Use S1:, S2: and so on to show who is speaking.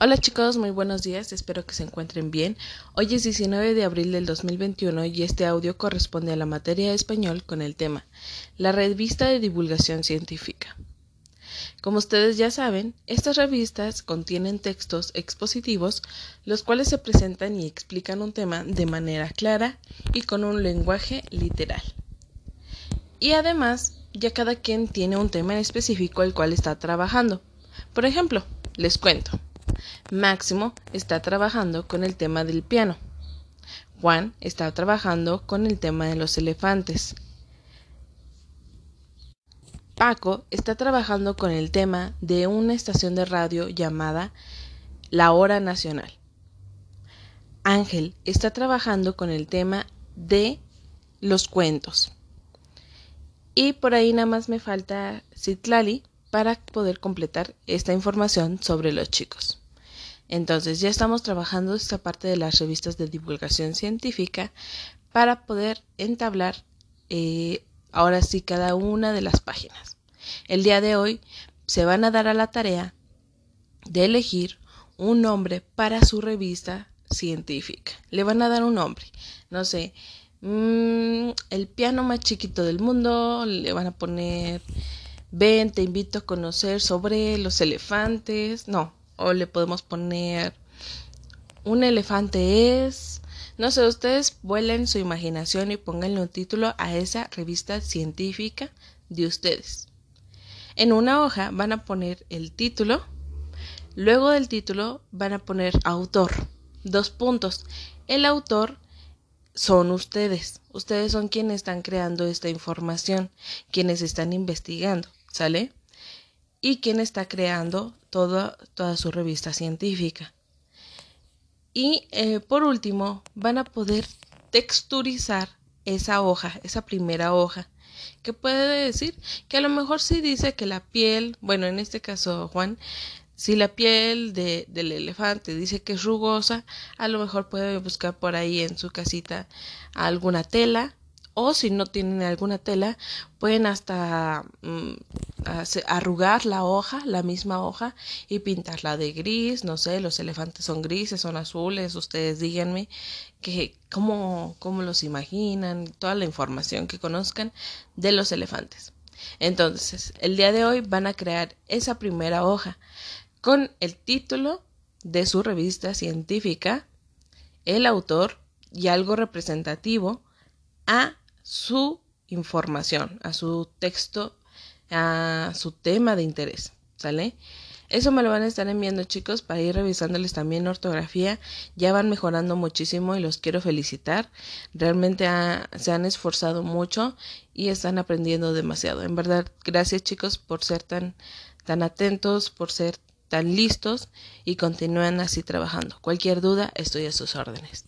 S1: Hola chicos, muy buenos días, espero que se encuentren bien. Hoy es 19 de abril del 2021 y este audio corresponde a la materia de español con el tema La revista de divulgación científica. Como ustedes ya saben, estas revistas contienen textos expositivos, los cuales se presentan y explican un tema de manera clara y con un lenguaje literal. Y además, ya cada quien tiene un tema específico el cual está trabajando. Por ejemplo, les cuento. Máximo está trabajando con el tema del piano. Juan está trabajando con el tema de los elefantes. Paco está trabajando con el tema de una estación de radio llamada La Hora Nacional. Ángel está trabajando con el tema de los cuentos. Y por ahí nada más me falta Citlali para poder completar esta información sobre los chicos. Entonces ya estamos trabajando esta parte de las revistas de divulgación científica para poder entablar eh, ahora sí cada una de las páginas. El día de hoy se van a dar a la tarea de elegir un nombre para su revista científica. Le van a dar un nombre, no sé, mm, el piano más chiquito del mundo, le van a poner, ven, te invito a conocer sobre los elefantes, no, o le podemos poner un elefante es no sé, ustedes vuelen su imaginación y pónganle un título a esa revista científica de ustedes. En una hoja van a poner el título, luego del título van a poner autor, dos puntos. El autor son ustedes, ustedes son quienes están creando esta información, quienes están investigando, ¿sale? Y quien está creando toda, toda su revista científica. Y eh, por último, van a poder texturizar esa hoja, esa primera hoja, que puede decir que a lo mejor sí dice que la piel, bueno, en este caso Juan, si la piel de, del elefante dice que es rugosa, a lo mejor puede buscar por ahí en su casita alguna tela o si no tienen alguna tela, pueden hasta mm, arrugar la hoja, la misma hoja, y pintarla de gris, no sé, los elefantes son grises, son azules, ustedes díganme cómo, cómo los imaginan, toda la información que conozcan de los elefantes. Entonces, el día de hoy van a crear esa primera hoja con el título de su revista científica, el autor y algo representativo a su información, a su texto, a su tema de interés, ¿sale? Eso me lo van a estar enviando chicos para ir revisándoles también ortografía. Ya van mejorando muchísimo y los quiero felicitar. Realmente se han esforzado mucho y están aprendiendo demasiado. En verdad, gracias chicos por ser tan, tan atentos, por ser tan listos y continúan así trabajando. Cualquier duda, estoy a sus órdenes.